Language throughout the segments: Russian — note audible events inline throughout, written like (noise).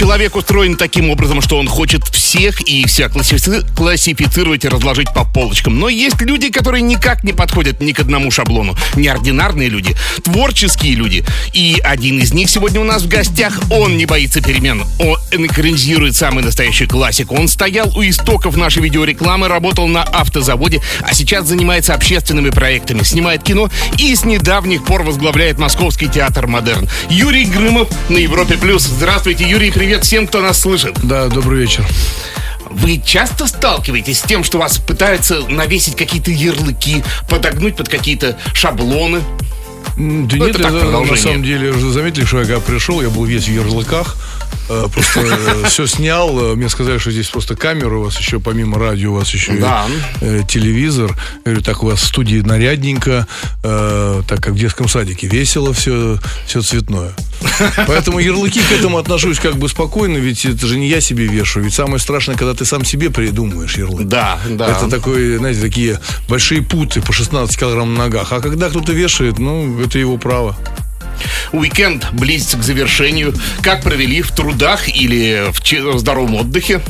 Человек устроен таким образом, что он хочет всех и вся классифици- классифицировать и разложить по полочкам. Но есть люди, которые никак не подходят ни к одному шаблону. Неординарные люди, творческие люди. И один из них сегодня у нас в гостях. Он не боится перемен. Он экранизирует самый настоящий классик. Он стоял у истоков нашей видеорекламы, работал на автозаводе, а сейчас занимается общественными проектами, снимает кино и с недавних пор возглавляет Московский театр «Модерн». Юрий Грымов на Европе+. плюс. Здравствуйте, Юрий, привет всем, кто нас слышит. Да, добрый вечер. Вы часто сталкиваетесь с тем, что вас пытаются навесить какие-то ярлыки, подогнуть под какие-то шаблоны? Да Ну, нет, это так, это, на самом деле, уже заметили, что я когда пришел, я был весь в ярлыках. э, Просто (laughs) все снял. э, Мне сказали, что здесь просто камера у вас еще, помимо радио, у вас еще и, Да. э, телевизор. Я говорю, так у вас в студии нарядненько, э, так как в детском садике весело, все, все цветное. (laughs) Поэтому ярлыки к этому отношусь как бы спокойно, ведь это же не я себе вешаю. Ведь самое страшное, когда ты сам себе придумываешь ярлык. Да, да. Это такой, знаете, такие большие путы по 16 килограмм на ногах. А когда кто-то вешает, ну, это его право. Уикенд близится к завершению. Как провели в трудах или в здоровом отдыхе?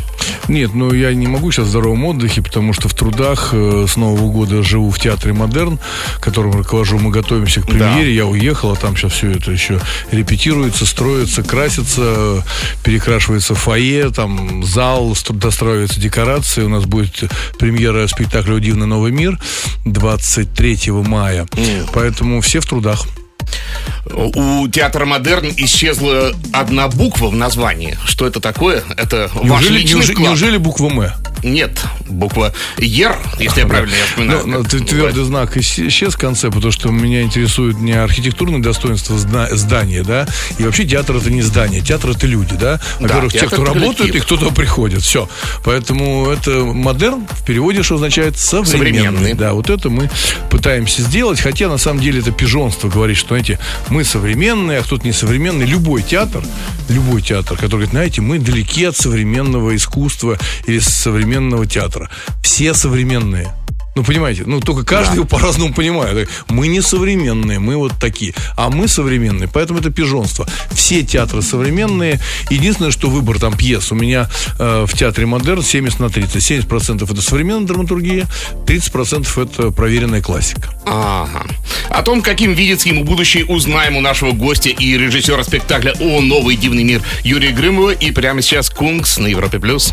Нет, ну я не могу сейчас в здоровом отдыхе, потому что в трудах э, с Нового года живу в театре Модерн, которым руковожу. Мы готовимся к премьере. Я уехал, а там сейчас все это еще репетируется, строится, красится, перекрашивается фойе, там зал, достраиваются декорации. У нас будет премьера спектакля «О дивный новый мир» 23 мая. Поэтому все в трудах. У театра «Модерн» исчезла одна буква в названии. Что это такое? Это ваш Неужели, личный неужели- вклад? неужели буква «М»? Нет, буква «Ер», если я правильно я вспоминаю. Ну, ну, как твердый знак ис- исчез в конце, потому что меня интересует не архитектурное достоинство здания, да, и вообще театр это не здание, театр это люди, да. Во-первых, те, театр кто работают, и кто туда приходит, все. Поэтому это модерн в переводе, что означает современный. Современный. Да, вот это мы пытаемся сделать, хотя на самом деле это пижонство говорить, что, знаете, мы современные, а кто-то не современный. Любой театр, любой театр, который говорит, знаете, мы далеки от современного искусства или современного театра. Все современные. Ну, понимаете, ну, только каждый его по-разному понимает. Мы не современные, мы вот такие. А мы современные, поэтому это пижонство. Все театры современные. Единственное, что выбор там пьес. У меня э, в театре Модерн 70 на 30. 70% это современная драматургия, 30% это проверенная классика. Ага. О том, каким видится ему будущее, узнаем у нашего гостя и режиссера спектакля «О, новый дивный мир» Юрия Грымова. И прямо сейчас Кунгс на Европе+. плюс.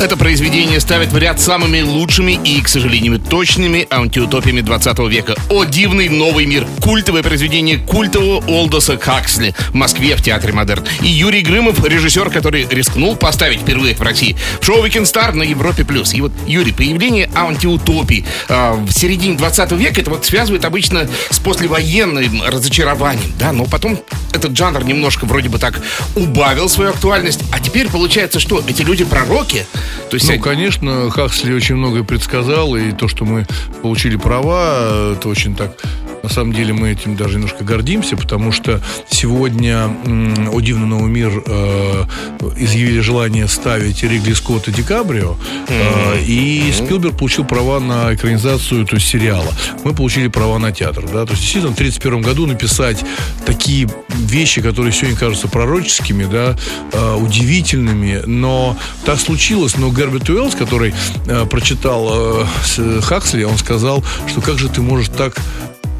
Это произведение ставит в ряд самыми лучшими и, к сожалению, точными антиутопиями 20 века. «О дивный новый мир» — культовое произведение культового Олдоса Хаксли в Москве в Театре Модерн. И Юрий Грымов, режиссер, который рискнул поставить впервые в России шоу «Weekend Star» на Европе+. плюс. И вот, Юрий, появление антиутопий а, в середине 20 века, это вот связывает обычно с послевоенным разочарованием, да, но потом этот жанр немножко вроде бы так убавил свою актуальность, а теперь получается, что эти люди пророки, то есть Ну, они- конечно, Хаксли очень многое предсказал, и то, что мы получили права, это очень так... На самом деле мы этим даже немножко гордимся, потому что сегодня «О дивный новый мир» э, изъявили желание ставить Ригли Скотт и Ди Каприо, э, и Спилберг получил права на экранизацию, то есть сериала. Мы получили права на театр, да, то есть действительно в 1931 году написать такие вещи, которые сегодня кажутся пророческими, да, э, удивительными, но так случилось, но Герберт Уэллс, который э, прочитал э, Хаксли, он сказал, что как же ты можешь так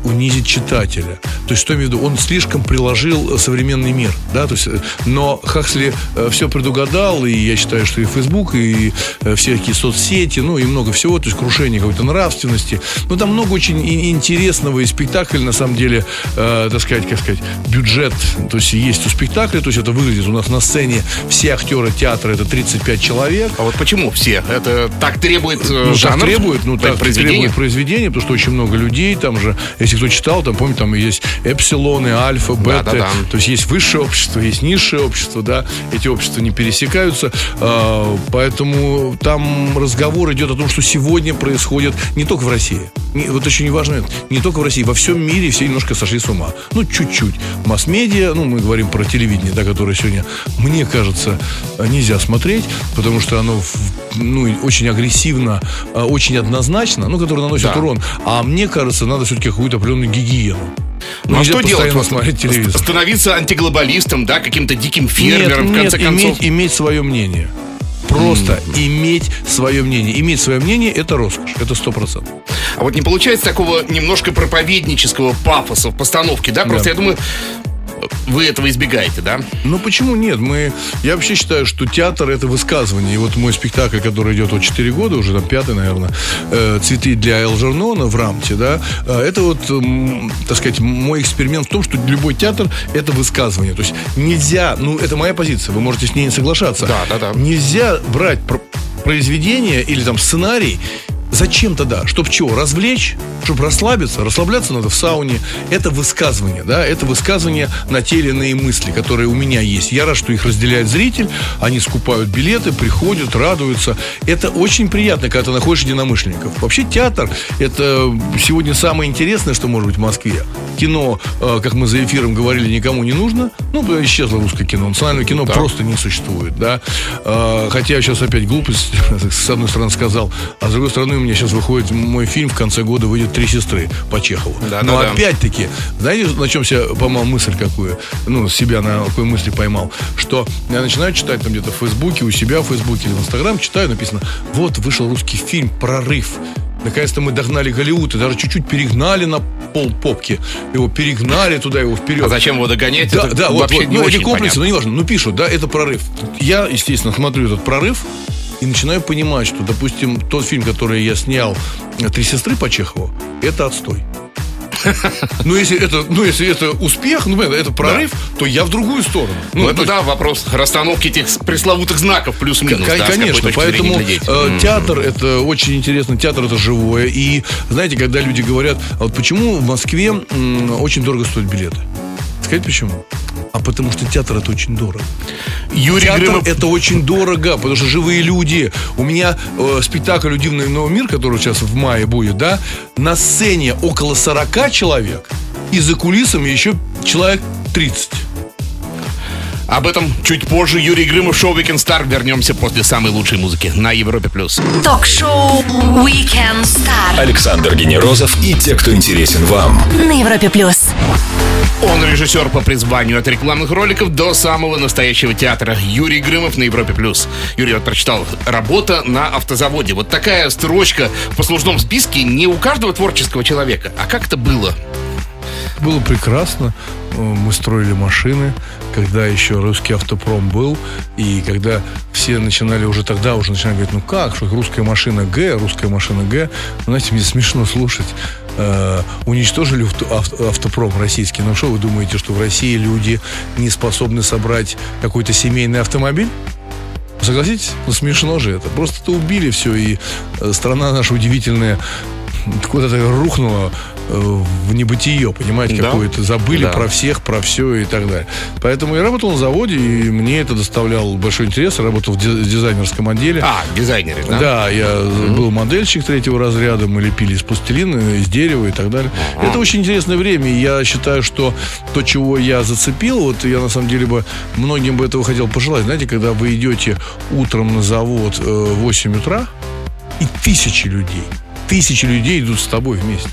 унизить читателя. То есть, что я имею в виду? Он слишком приложил э, современный мир, да, то есть, э, но Хаксли все предугадал, и я считаю, что и Facebook, и э, всякие соцсети, ну, и много всего, то есть, крушение какой-то нравственности. Ну, там много очень интересного, и спектакль, на самом деле, э, так сказать, как сказать, бюджет, то есть, есть у спектакля, то есть, это выглядит у нас на сцене все актеры театра, это 35 человек, А вот почему все? Это так требует э, ну, жанр? так требует, ну, так произведение? требует произведение, потому что очень много людей, там же, если если кто читал, там, помните, там есть эпсилоны, альфа, бета. Да, да, да. То есть есть высшее общество, есть низшее общество, да. Эти общества не пересекаются. А, Поэтому там разговор идет о том, что сегодня происходит не только в России. Не- Вот очень важно, не только в России, во всем мире все немножко сошли с ума. Ну, чуть-чуть. Масс-медиа, ну, мы говорим про телевидение, да, которое сегодня, мне кажется, нельзя смотреть, потому что оно в- ну, очень агрессивно, а, очень однозначно, ну, которое наносит Да. урон. А мне кажется, надо все-таки какую-то определенную гигиену. Ну а нельзя что делать? Вот смотреть телевизор. ст- Становиться антиглобалистом, да, каким-то диким фермером, в нет, конце концов. иметь, иметь свое мнение. Просто иметь свое мнение. Иметь свое мнение это роскошь. Это сто процентов. А вот не получается такого немножко проповеднического пафоса в постановке, да? Просто Да. я думаю, вы этого избегаете, да? Ну почему нет? Мы, я вообще считаю, что театр это высказывание. И вот мой спектакль, который идет вот 4 года, уже там пятый, наверное, э, цветы для Элжернона в Рамте, да, э, это вот, так сказать, мой эксперимент в том, что любой театр это высказывание. То есть нельзя, ну это моя позиция, вы можете с ней не соглашаться. Да, да, да. Нельзя брать про- произведение или там сценарий Зачем тогда? Чтоб чего? Развлечь? Чтоб расслабиться? Расслабляться надо в сауне. Это высказывание, да? Это высказывание на те или иные мысли, которые у меня есть. Я рад, что их разделяет зритель. Они скупают билеты, приходят, радуются. Это очень приятно, когда ты находишь единомышленников. Вообще театр – это сегодня самое интересное, что может быть в Москве. Кино, э, как мы за эфиром говорили, никому не нужно. Ну, исчезло русское кино. Национальное кино просто не существует, да? Э, Хотя я сейчас опять глупость, (laughs) с одной стороны, сказал, а с другой стороны, у меня сейчас выходит мой фильм, в конце года выйдет «Три сестры» по Чехову. Да, Но да, опять-таки, знаете, на чем себя поймал мысль какую? Ну, себя на какой мысли поймал? Что я начинаю читать там где-то в Фейсбуке, у себя в Фейсбуке или в Инстаграм, читаю, написано, вот вышел русский фильм «Прорыв». Наконец-то мы догнали Голливуд и даже чуть-чуть перегнали на пол попки. Его перегнали туда, его вперед. А зачем его догонять? Да, Это да, вот, вот, не ну, эти комплексы, понятно. ну, неважно, ну, пишут, да, это прорыв. Я, естественно, смотрю этот прорыв и начинаю понимать, что, допустим, тот фильм, который я снял «Три сестры» по Чехову, это отстой. Ну, если это, ну, если это успех, ну, это прорыв, то я в другую сторону. Ну, это то есть- да, вопрос расстановки этих пресловутых знаков плюс-минус. К- да, Конечно, поэтому э, М. театр это очень интересно, театр это живое. И знаете, когда люди говорят, а вот почему в Москве м, очень дорого стоят билеты? Сказать почему? А потому что театр это очень дорого. Юрий Театр Грымов это очень дорого, потому что живые люди. У меня э, спектакль «Удивный новый мир», который сейчас в мае будет, да, на сцене около 40 человек, и за кулисами еще человек 30. Об этом чуть позже. Юрий Грымов, шоу Weekend Star. Вернемся после самой лучшей музыки на Европе+. плюс. Ток-шоу Weekend Star Александр Генерозов и те, кто интересен вам. на Европе плюс. Он режиссер по призванию от рекламных роликов до самого настоящего театра. Юрий Грымов на Европе+. плюс. Юрий, вот прочитал «Работа на автозаводе». Вот такая строчка в послужном списке не у каждого творческого человека. А как это было? Было прекрасно. Э, Мы строили машины, когда еще русский автопром был, и когда все начинали уже тогда уже начинали говорить, ну как, что русская машина Г, русская машина Г. Ну, знаете, мне смешно слушать. Э, уничтожили авто- авто- автопром российский. Ну что вы думаете, что в России люди не способны собрать какой-то семейный автомобиль? Согласитесь? Ну смешно же это. Просто-то убили все, и э, страна наша удивительная куда-то рухнула в небытие, понимаете, Да. какое-то. Забыли Да. про всех, про все и так далее. Поэтому я работал на заводе, и мне это доставляло большой интерес. Я работал в ди- дизайнерском отделе. А, дизайнеры, да? Да, я был модельщик третьего разряда, мы лепили из пластилина, из дерева и так далее. Это очень интересное время, и я считаю, что то, чего я зацепил, вот я на самом деле бы многим бы этого хотел пожелать. Знаете, когда вы идете утром на завод э, в 8 утра, и тысячи людей, тысячи людей идут с тобой вместе.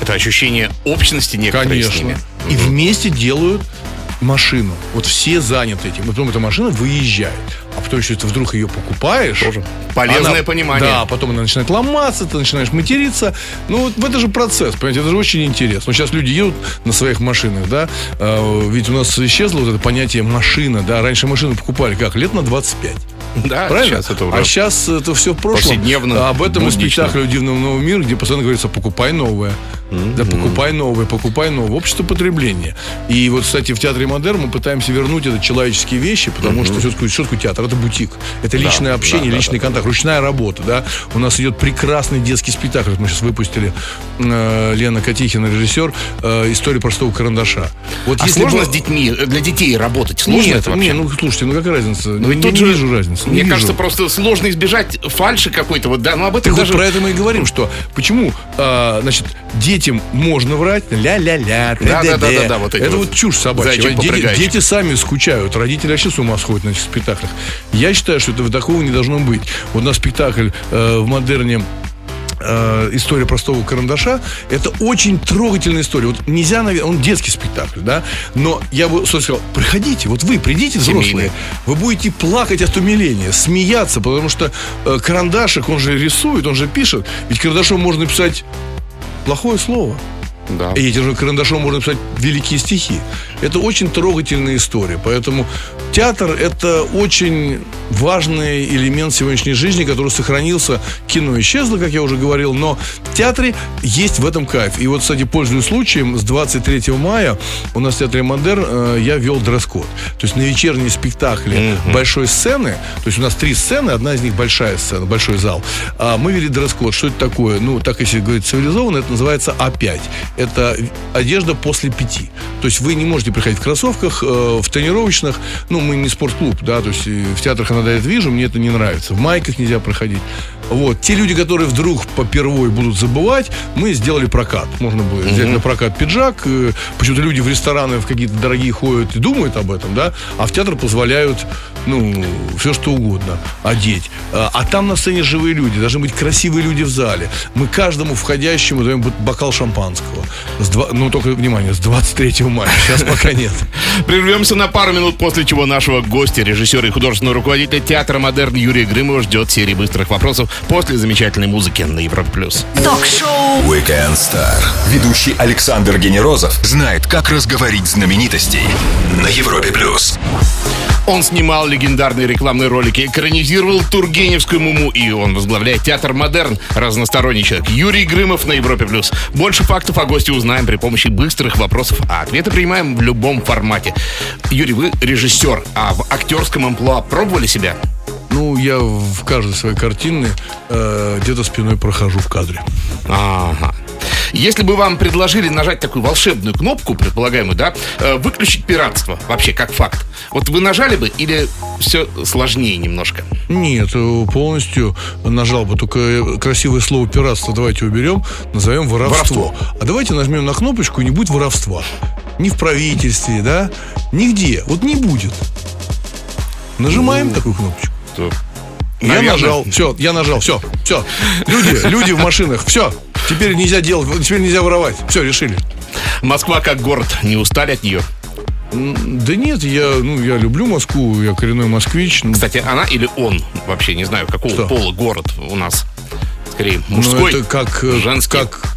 Это ощущение общности некоторой с Конечно. ними. И вместе делают машину. Вот все заняты этим. И потом эта машина выезжает. А потом еще ты вдруг ее покупаешь. Тоже полезное она- понимание. Да, потом она начинает ломаться, ты начинаешь материться. Ну, вот это же процесс, понимаете, это же очень интересно. Вот сейчас люди едут на своих машинах, да, а, ведь у нас исчезло вот это понятие машина, да, раньше машину покупали как, лет на 25. Да, Правильно? сейчас это уже а сейчас это все в прошлом. повседневно, об этом и буднично. спектакль «Дивного нового мира», где постоянно говорится «покупай новое». Да, покупай новое, покупай новое. Общество потребления. И вот, кстати, в театре Модерн мы пытаемся вернуть это человеческие вещи, потому что все-таки, такое театр? Это бутик. Это личное общение, да, личный контакт, ручная работа. Да? У нас идет прекрасный детский спектакль. Мы сейчас выпустили э, Лена Котихина, режиссер, э, «История простого карандаша». Вот А если сложно бы- с детьми, э, для детей работать? Сложно Нет, это вообще? не, ну слушайте, ну какая разница? Но ведь не, тут не же, вижу разницы. не Мне вижу. кажется, просто сложно избежать фальши какой-то. Вот, да, ну об этом Так вот даже... про это мы и говорим, что почему, а, значит, детям можно врать, ля-ля-ля, т-д-д. вот Это вот вот чушь собачья. Дети, дети сами скучают, родители вообще с ума сходят на этих спектаклях. Я считаю, что этого такого не должно быть. Вот у нас спектакль э, в модерне э, история простого карандаша это очень трогательная история. Вот нельзя, наверное, он детский спектакль, да, но я бы сказал, приходите, вот вы придите взрослые, Семейный. вы будете плакать от умиления, смеяться, потому что э, карандашик, он же рисует, он же пишет, ведь карандашом можно писать плохое слово. Да. И этим же карандашом можно писать великие стихи. Это очень трогательная история. Поэтому театр – это очень важный элемент сегодняшней жизни, который сохранился. Кино исчезло, как я уже говорил, но в театре есть в этом кайф. И вот, кстати, пользуясь случаем, с 23 мая у нас в Театре Модерн э, я вел дресс-код. То есть на вечерние спектакли большой сцены, то есть у нас три сцены, одна из них большая сцена, большой зал. А мы вели дресс-код. Что это такое? Ну, так если говорить цивилизованно, это называется А5. Это одежда после пяти. То есть вы не можете приходить в кроссовках, э, в тренировочных. Ну, мы не спортклуб, да, то есть э, в театрах иногда это вижу, мне это не нравится. В майках нельзя проходить. Вот. Те люди, которые вдруг попервой будут забывать, мы сделали прокат. Можно было взять на прокат пиджак. э, Почему-то люди в рестораны в какие-то дорогие ходят и думают об этом, да, а в театр позволяют, ну, все что угодно одеть. А там на сцене живые люди, должны быть красивые люди в зале. Мы каждому входящему даем бокал шампанского. С два- ну, только, внимание, с 23 мая. Сейчас пока нет. Прервемся на пару минут, после чего нашего гостя, режиссера и художественного руководителя театра «Модерн» Юрия Грымова ждет серии быстрых вопросов после замечательной музыки на Европе+. плюс. Ток-шоу Weekend Star. Ведущий Александр Генерозов знает, как разговорить знаменитостей на Европе плюс. Он снимал легендарные рекламные ролики, экранизировал Тургеневскую муму, и он возглавляет театр «Модерн». Разносторонний человек. Юрий Грымов на Европе+. плюс. Больше фактов о госте узнаем при помощи быстрых вопросов, а ответы принимаем в любом формате. Юрий, вы режиссер, а в актерском амплуа пробовали себя? Ну, я в каждой своей картине э, где-то спиной прохожу в кадре. Ага. Если бы вам предложили нажать такую волшебную кнопку, предполагаемую, да, э, выключить пиратство, вообще как факт, вот вы нажали бы или все сложнее немножко? Нет, э, полностью нажал бы. Только э, красивое слово пиратство давайте уберем, назовем воровство. А давайте нажмем на кнопочку, и не будет воровства. Ни в правительстве, да? Нигде. Вот не будет. Нажимаем такую кнопочку. То, Я наверное, нажал. Все, я нажал. Все, все. Люди, люди в машинах. Все. Теперь нельзя делать, теперь нельзя воровать. Все, решили. Москва как город, не устали от нее? Да нет, я, ну, я люблю Москву, я коренной москвич. Ну, Кстати, она или он, вообще не знаю, какого Что? пола город у нас? Скорее, Ну, мужской, это как, э, женский. как,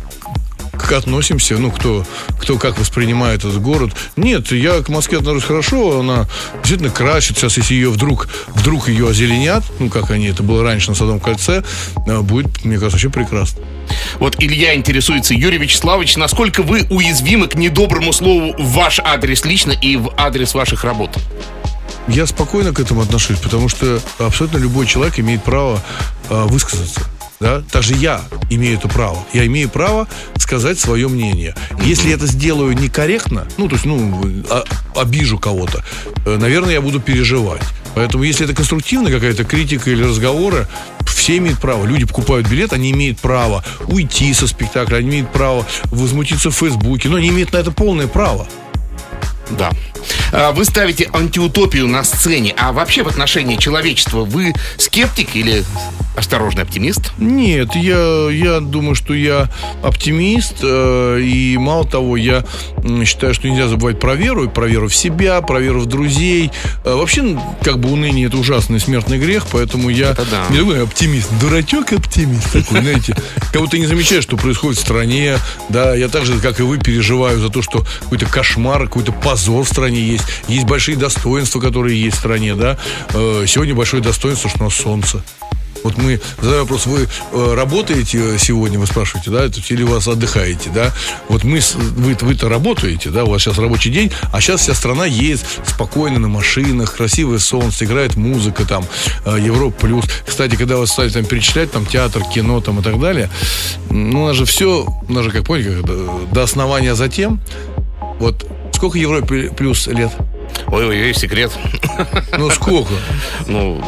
как относимся, ну, кто, кто как воспринимает этот город. Нет, я к Москве отношусь хорошо, она действительно красит. Сейчас, если ее вдруг, вдруг ее озеленят, ну, как они, это было раньше на Садовом кольце, э, будет, мне кажется, вообще прекрасно. Вот Илья интересуется, Юрий Вячеславович, насколько вы уязвимы к недоброму слову в ваш адрес лично и в адрес ваших работ? Я спокойно к этому отношусь, потому что абсолютно любой человек имеет право э, высказаться. Да? Даже я имею это право. Я имею право сказать свое мнение. Если я это сделаю некорректно, ну, то есть, ну, а- обижу кого-то, э, наверное, я буду переживать. Поэтому, если это конструктивная какая-то критика или разговоры, все имеют право. Люди покупают билет, они имеют право уйти со спектакля, они имеют право возмутиться в Фейсбуке, но они имеют на это полное право. Да. А, Вы ставите антиутопию на сцене, а вообще в отношении человечества вы скептик или осторожный оптимист? Нет, я, я думаю, что я оптимист, э, и мало того, я считаю, что нельзя забывать про веру, и про веру в себя, про веру в друзей. Э, вообще, как бы уныние это ужасный смертный грех, поэтому я Это да. не такой оптимист, дурачок оптимист такой, знаете, как будто не замечаешь, что происходит в стране, да, я так же, как и вы, переживаю за то, что какой-то кошмар, какой-то позор в стране стране есть, есть большие достоинства, которые есть в стране, да. Э, сегодня большое достоинство, что у нас солнце. Вот мы задаю вопрос, вы э, работаете сегодня, вы спрашиваете, да, или у вас отдыхаете, да? Вот мы, вы, вы-то работаете, да, у вас сейчас рабочий день, а сейчас вся страна едет спокойно на машинах, красивое солнце, играет музыка там, э, Европа плюс. Кстати, когда вы стали там перечислять, там театр, кино там и так далее, ну, у нас же все, у нас же, как до, до основания затем. Вот сколько Европе плюс лет? Ой-ой-ой, секрет. Ну, сколько? Ну,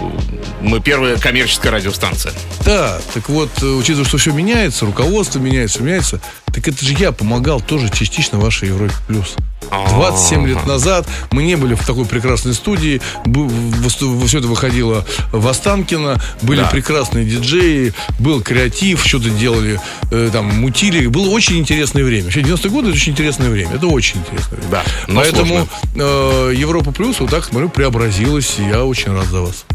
мы первая коммерческая радиостанция. Да, так вот, э, учитывая, что все меняется, руководство меняется, меняется, так это же я помогал тоже частично вашей Европе плюс. 27 лет назад мы не были в такой прекрасной студии. Все это выходило в Останкино. Были да. прекрасные диджеи, был креатив, что-то делали, э, там, мутили. Было очень интересное время. Вообще, 90-е годы это очень интересное время. Это очень интересное время. Да, Поэтому э, Европа Плюс, вот так, смотрю, преобразилась. И я очень рад за вас.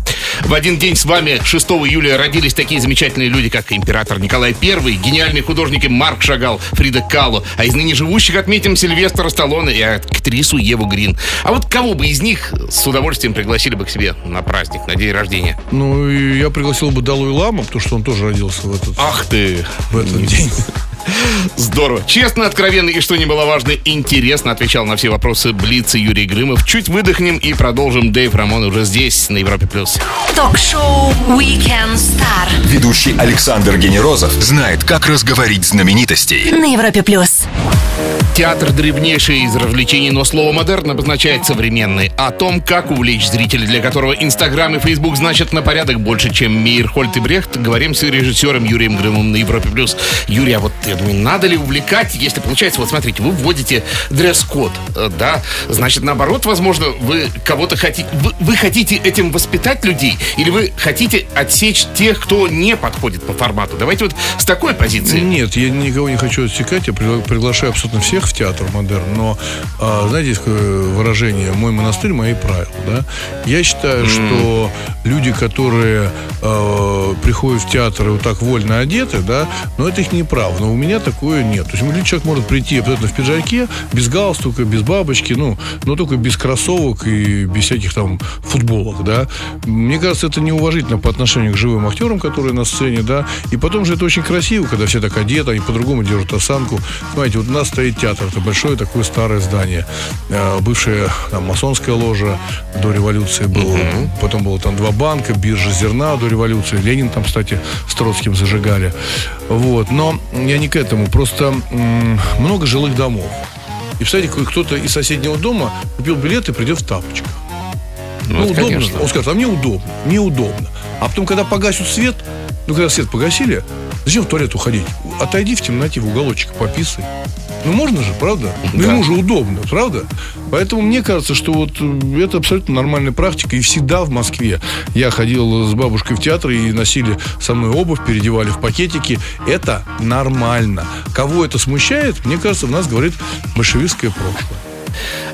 В один день с вами 6 июля родились такие замечательные люди, как император Николай I, гениальные художники Марк Шагал, Фрида Калу, а из ныне живущих отметим Сильвестра Сталлоне и актрису Еву Грин. А вот кого бы из них с удовольствием пригласили бы к себе на праздник, на день рождения? Ну, я пригласил бы Далуи Лама, потому что он тоже родился в этот, Ах ты! в этот день. Здорово. Честно, откровенно и, что не было важно, интересно отвечал на все вопросы Блица Юрий Грымов. Чуть выдохнем и продолжим. Дэйв Рамон уже здесь, на Европе+. плюс. Ток-шоу Weekend Star. Ведущий Александр Генерозов знает, как разговорить знаменитостей. На Европе+. плюс. Театр древнейший из развлечений, но слово «модерн» обозначает современный. О том, как увлечь зрителей, для которого Инстаграм и Фейсбук значат на порядок больше, чем Мир Хольт и Брехт, говорим с режиссером Юрием Грымом на Европе+. плюс. Юрий, а вот я думаю, надо ли увлекать, если получается, вот смотрите, вы вводите дресс-код, э, да, значит, наоборот, возможно, вы кого-то хотите, вы, вы хотите этим воспитать людей, или вы хотите отсечь тех, кто не подходит по формату? Давайте вот с такой позиции. Нет, я никого не хочу отсекать, я приглашаю абсолютно всех в театр модерн, но, а, знаете, есть такое выражение «мой монастырь, мои правила», да? Я считаю, mm. что люди, которые э, приходят в театр и вот так вольно одеты, да, но это их не право. Но у меня такое нет. То есть человек может прийти абсолютно в пиджаке, без галстука, без бабочки, ну, но только без кроссовок и без всяких там футболок, да. Мне кажется, это неуважительно по отношению к живым актерам, которые на сцене, да. И потом же это очень красиво, когда все так одеты, они по-другому держат осанку. Знаете, вот у нас стоит театр, это большое такое старое здание. Э, бывшая там, масонская ложа до революции было. Mm-hmm. Потом было там два банка, биржа зерна до революции. Ленин там, кстати, с Троцким зажигали. Вот. Но я не к этому. Просто много жилых домов. И, представляете, кто-то из соседнего дома купил билет и придет в тапочках. Ну, ну удобно. Конечно. Он скажет, а мне удобно, мне удобно. А потом, когда погасят свет, ну, когда свет погасили, зачем в туалет уходить? Отойди в темноте в уголочек, пописай. Ну, можно же, правда? Ну, ему же удобно, правда? Поэтому мне кажется, что вот э, это абсолютно нормальная практика. И всегда в Москве я ходил с бабушкой в театр и носили со мной обувь, переодевали в пакетики. Это нормально. Кого это смущает, мне кажется, в нас говорит большевистское прошлое.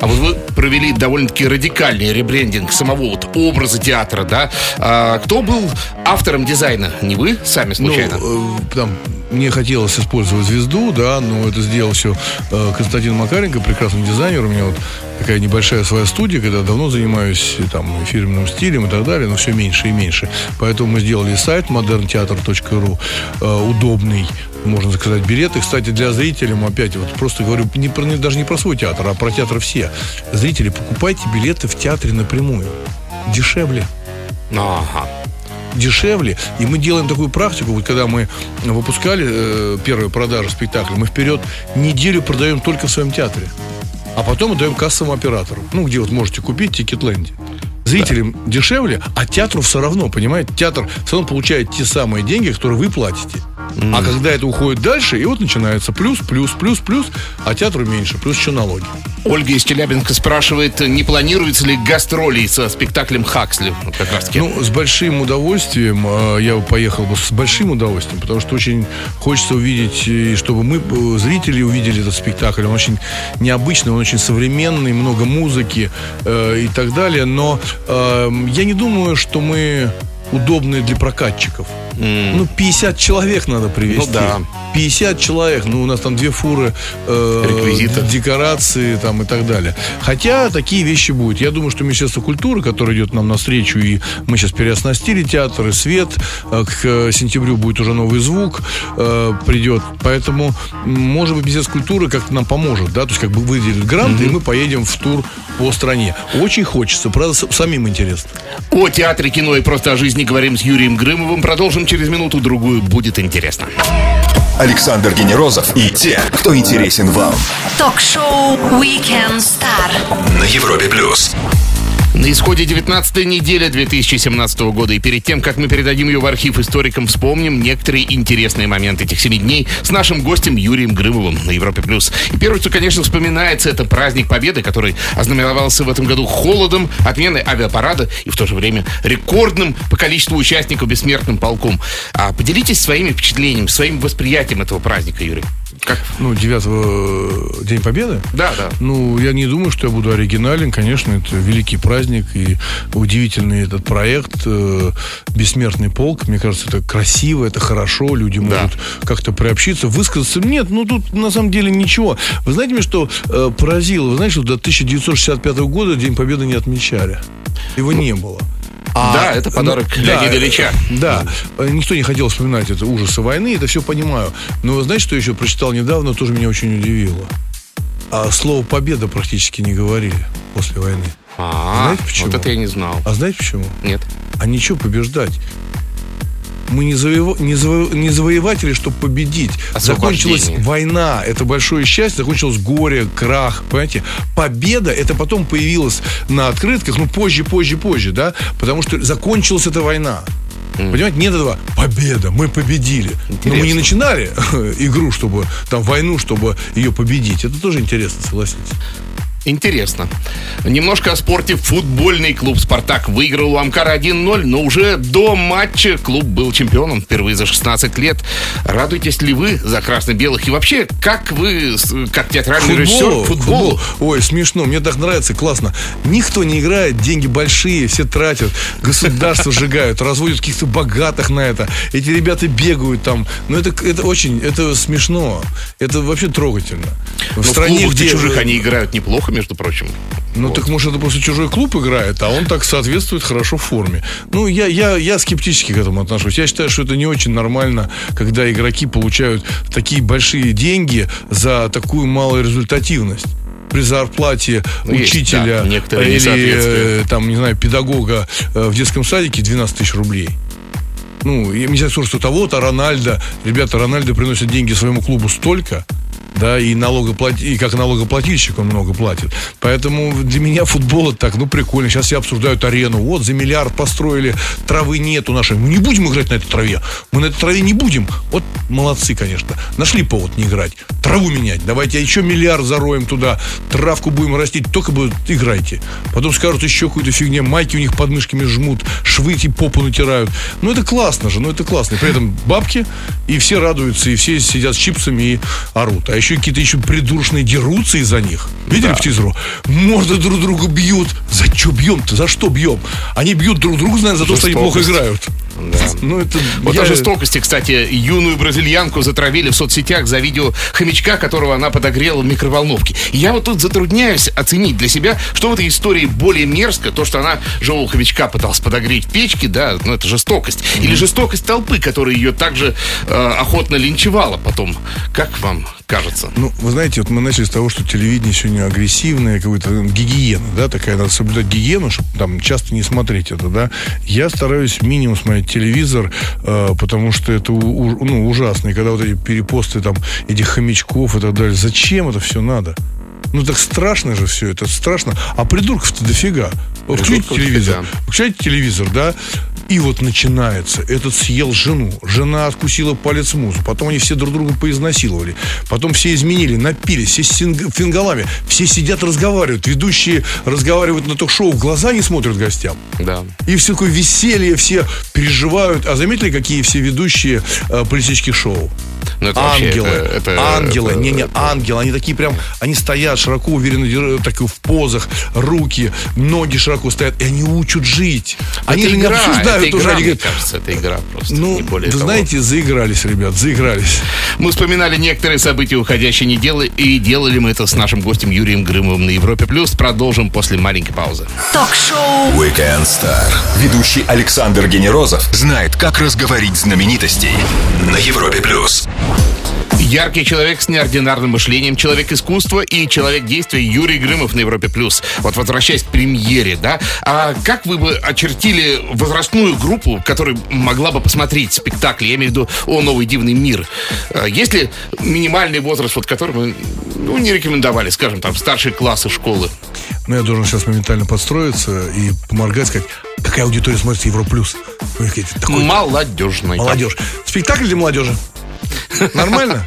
А вот вы провели довольно-таки радикальный ребрендинг самого вот образа театра, да? А, кто был автором дизайна? Не вы сами случайно? Ну, э, там, мне хотелось использовать звезду, да, но это сделал все э, Константин Макаренко, прекрасный дизайнер. У меня вот такая небольшая своя студия, когда давно занимаюсь там фирменным стилем и так далее, но все меньше и меньше. Поэтому мы сделали сайт moderntheater.ru, э, удобный, можно заказать билеты. Кстати, для зрителей, опять вот просто говорю, не про, не, даже не про свой театр, а про театр все. Зрители, покупайте билеты в театре напрямую. Дешевле. Ага дешевле. И мы делаем такую практику, вот когда мы выпускали э, первую продажу спектакля, мы вперед неделю продаем только в своем театре. А потом отдаем кассовому оператору. Ну, где вот можете купить Тикетленде. Зрителям да. дешевле, а театру все равно, понимаете? Театр все равно получает те самые деньги, которые вы платите. Mm. А когда это уходит дальше, и вот начинается плюс, плюс, плюс, плюс, а театру меньше, плюс еще налоги. Ольга из Челябинска спрашивает, не планируется ли гастроли со спектаклем Хаксли? Как раз Ну, с большим удовольствием. А, я поехал бы с большим удовольствием, потому что очень хочется увидеть, чтобы мы, э, зрители, увидели этот спектакль. Он очень необычный, он очень современный, много музыки э, и так далее. Но э, я не думаю, что мы удобные для прокатчиков. Ну, 50 человек надо привезти. Ну, да. 50 человек, ну, у нас там две фуры э, Реквизита. декорации там и так далее. Хотя такие вещи будут. Я думаю, что Министерство культуры, которое идет нам навстречу, и мы сейчас переоснастили театр и свет, э, к сентябрю будет уже новый звук, э, придет. Поэтому, может быть, Министерство культуры как-то нам поможет, да, то есть как бы выделит грант, и мы поедем в тур по стране. Очень хочется, правда, самим интересно. О театре, кино и просто о жизни говорим с Юрием Грымовым. Продолжим через минуту-другую. Будет интересно. Александр Генерозов и те, кто интересен вам. Ток-шоу Weekend Star. На Европе плюс. На исходе 19 недели 2017 года. И перед тем, как мы передадим ее в архив историкам, вспомним некоторые интересные моменты этих семи дней с нашим гостем Юрием Грымовым на Европе+. плюс. И первое, что, конечно, вспоминается, это праздник Победы, который ознаменовался в этом году холодом, отменой авиапарада и в то же время рекордным по количеству участников бессмертным полком. А поделитесь своими впечатлениями, своим восприятием этого праздника, Юрий. Как? Ну, 9 День Победы? Да, да. Ну, я не думаю, что я буду оригинален. Конечно, это великий праздник и удивительный этот проект э, «Бессмертный полк». Мне кажется, это красиво, это хорошо. Люди Да. могут как-то приобщиться, высказаться. Нет, ну тут на самом деле ничего. Вы знаете, меня что э, поразило? Вы знаете, что до 1965 года День Победы не отмечали. Его не было. А, Да, это подарок ну, Леонида да, Ильича. Да, никто не хотел вспоминать это ужасы войны, это все понимаю. Но знаете, что еще прочитал недавно, тоже меня очень удивило. А слово победа практически не говорили после войны. А, Знаете почему? вот это я не знал. А знаете почему? Нет. А ничего побеждать. Мы не, завоева- не, заво- не завоеватели, чтобы победить. Закончилась война, это большое счастье, закончилось горе, крах, понимаете? Победа, это потом появилось на открытках, ну, позже, позже, позже, да? Потому что закончилась эта война. Понимаете, нет этого победа, мы победили. Но мы не Интересно. начинали (laughs) игру, чтобы там войну, чтобы ее победить. Это тоже интересно, согласитесь. Интересно. Немножко о спорте. Футбольный клуб «Спартак» выиграл у Амкара 1-0, но уже до матча клуб был чемпионом впервые за 16 лет. Радуетесь ли вы за красно-белых? И вообще, как вы, как театральный режиссер, к футболу? Ой, смешно, мне так нравится, классно. Никто не играет, деньги большие, все тратят, государство (laughs) сжигают, разводят каких-то богатых на это. Эти ребята бегают там. Ну, это, это очень, это смешно. Это вообще трогательно. В Но в стране, клубах-то где... чужих они играют неплохо, между прочим. Ну, Вот. так может, это просто чужой клуб играет, а он так соответствует хорошо в форме. Ну, я, я, я скептически к этому отношусь. Я считаю, что это не очень нормально, когда игроки получают такие большие деньги за такую малую результативность при зарплате Ну, есть, учителя да, некоторые или э, там, не знаю, педагога э, в детском садике 12 тысяч рублей. Ну, и нельзя сказать, что того-то Рональдо, ребята, Рональдо приносит деньги своему клубу столько, да, и налогоплат... и как налогоплательщик он много платит. Поэтому для меня футбол это так, ну, прикольно. Сейчас все обсуждают арену. Вот, за миллиард построили, травы нету нашей. Мы не будем играть на этой траве. Мы на этой траве не будем. Вот молодцы, конечно. Нашли повод не играть. Траву менять. Давайте еще миллиард зароем туда. Травку будем растить. Только бы играйте. Потом скажут еще какую-то фигню. Майки у них под мышками жмут. Швы эти попу натирают. Ну, это классно же. Ну, это классно. И при этом бабки. И все радуются. И все сидят с чипсами и орут. А еще какие-то еще придурочные дерутся из-за них. Видели по телевизору? Морды друг друга бьют. За что бьем-то? За что бьем? Они бьют друг друга, наверное, за то, что они плохо играют. Да. Ну, это... Вот я- о жестокости, кстати, юную бразильянку затравили в соцсетях за видео хомячка, которого она подогрела в микроволновке. Я вот тут затрудняюсь оценить для себя, что в этой истории более мерзко, то, что она живого хомячка пыталась подогреть в печке, да, ну это жестокость. Или жестокость толпы, которая ее также э, охотно линчевала потом. Как вам кажется? Ну, вы знаете, вот мы начали с того, что телевидение сегодня агрессивное, какая-то ну, гигиена, да, такая, надо соблюдать гигиену, чтобы там часто не смотреть это, да. Я стараюсь минимум смотреть телевизор, э, потому что это у- ну, ужасно. И когда вот эти перепосты там этих хомячков и так далее, зачем это все надо? Ну так страшно же все это, страшно. А придурков-то дофига. Придурков телевизор, включайте телевизор, да, и вот начинается. Этот съел жену, жена откусила палец музу, потом они все друг друга поизнасиловали, потом все изменили, напились, все с фингалами, все сидят разговаривают, ведущие разговаривают на ток-шоу, в глаза не смотрят гостям. Да. И все такое веселье, все переживают. А заметили, какие все ведущие э, политических шоу? Ну, это вообще, ангелы, это- это- ангелы, это- не-не, ангелы, они такие прям, они стоят широко, уверенно, так в позах, руки, ноги широко стоят, и они учат жить. Они это же не игра, обсуждают это уже, игра, они мне говорят, кажется, это игра просто, ну, не более вы того. знаете, заигрались, ребят, заигрались. Мы вспоминали некоторые события уходящей недели, и делали мы это с нашим гостем Юрием Грымовым на Европе+. плюс. Продолжим после маленькой паузы. Ток-шоу Weekend Star. Ведущий Александр Генерозов знает, как разговорить знаменитостей на Европе плюс. Яркий человек с неординарным мышлением, человек искусства и человек действия Юрий Грымов на Европе+. плюс. Вот возвращаясь к премьере, да, а как вы бы очертили возрастную группу, которая могла бы посмотреть спектакль, я имею в виду «О, новый дивный мир»? А Есть ли минимальный возраст, вот который вы ну, не рекомендовали, скажем, там, старшие классы школы? Но я должен сейчас моментально подстроиться и поморгать, сказать, какая аудитория смотрит Европа Плюс. Вы говорите, такой Молодежный. молодежь. Спектакль для молодежи. Нормально?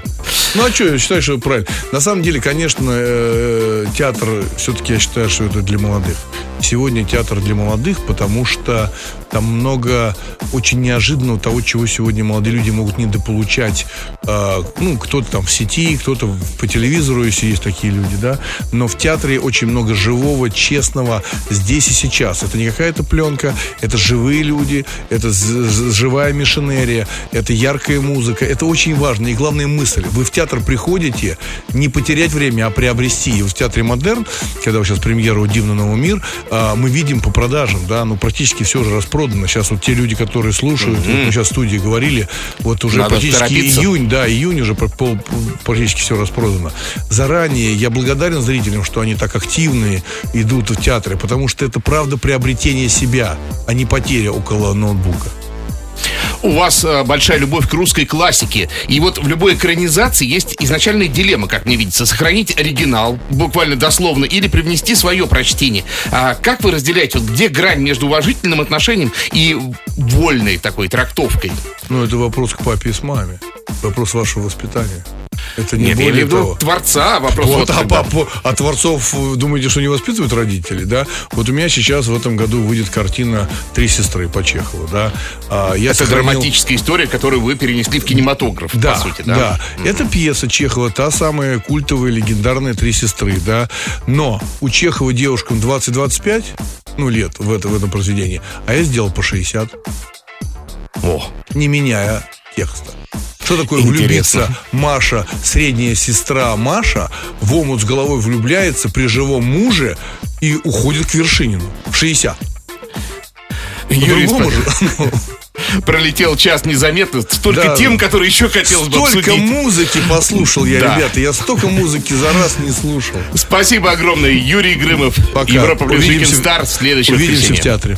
Ну а что, я считаю, что правильно. На самом деле, конечно, э, театр, все-таки я считаю, что это для молодых. Сегодня театр для молодых, потому что там много очень неожиданного того, чего сегодня молодые люди могут недополучать. Э, ну, кто-то там в сети, кто-то по телевизору, если есть такие люди, да. Но в театре очень много живого, честного здесь и сейчас. Это не какая-то пленка, это живые люди, это живая мишенерия, это яркая музыка. Это очень важно. И главная мысль. Вы в театр приходите не потерять время, а приобрести. И в театре Модерн, когда сейчас премьера «О дивный новый мир», а, мы видим по продажам, да, ну практически все уже распродано. Сейчас вот те люди, которые слушают, вот мы сейчас в студии говорили, вот уже Надо практически торопиться. июнь, да, июнь уже пол- практически все распродано. Заранее я благодарен зрителям, что они так активные идут в театры, потому что это правда приобретение себя, а не потеря около ноутбука. У вас э, большая любовь к русской классике. И вот в любой экранизации есть изначальная дилемма, как мне видится. Сохранить оригинал, буквально дословно, или привнести свое прочтение. А как вы разделяете, вот где грань между уважительным отношением и вольной такой трактовкой? Ну, это вопрос к папе и с маме. Вопрос вашего воспитания. Это не Нет, я более имею в виду того. творца, вопрос Вот, вот а, пап- а творцов, думаете, что не воспитывают родители, да? Вот у меня сейчас в этом году выйдет картина «Три сестры» по Чехову, да? А, я Это сохранил- драматическая история, которую вы перенесли в кинематограф, Да, по сути, да. да? Это пьеса Чехова, та самая культовая, легендарная «Три сестры», да. Но у Чехова девушкам 20-25, ну, лет в, это, в этом произведении, а я сделал по 60, О, не меняя текста. Что такое Интересно. влюбиться Маша, средняя сестра Маша, в омут с головой влюбляется при живом муже и уходит к Вершинину в 60. Юрий, (laughs) пролетел час незаметно. Столько Да. тем, которые еще хотелось бы Столько обсудить. музыки послушал я, (laughs) Да. ребята. Я столько музыки за раз не слушал. Спасибо огромное, Юрий Грымов. Пока. Европа плюс Увидимся Weekend в- следующее Увидимся в театре.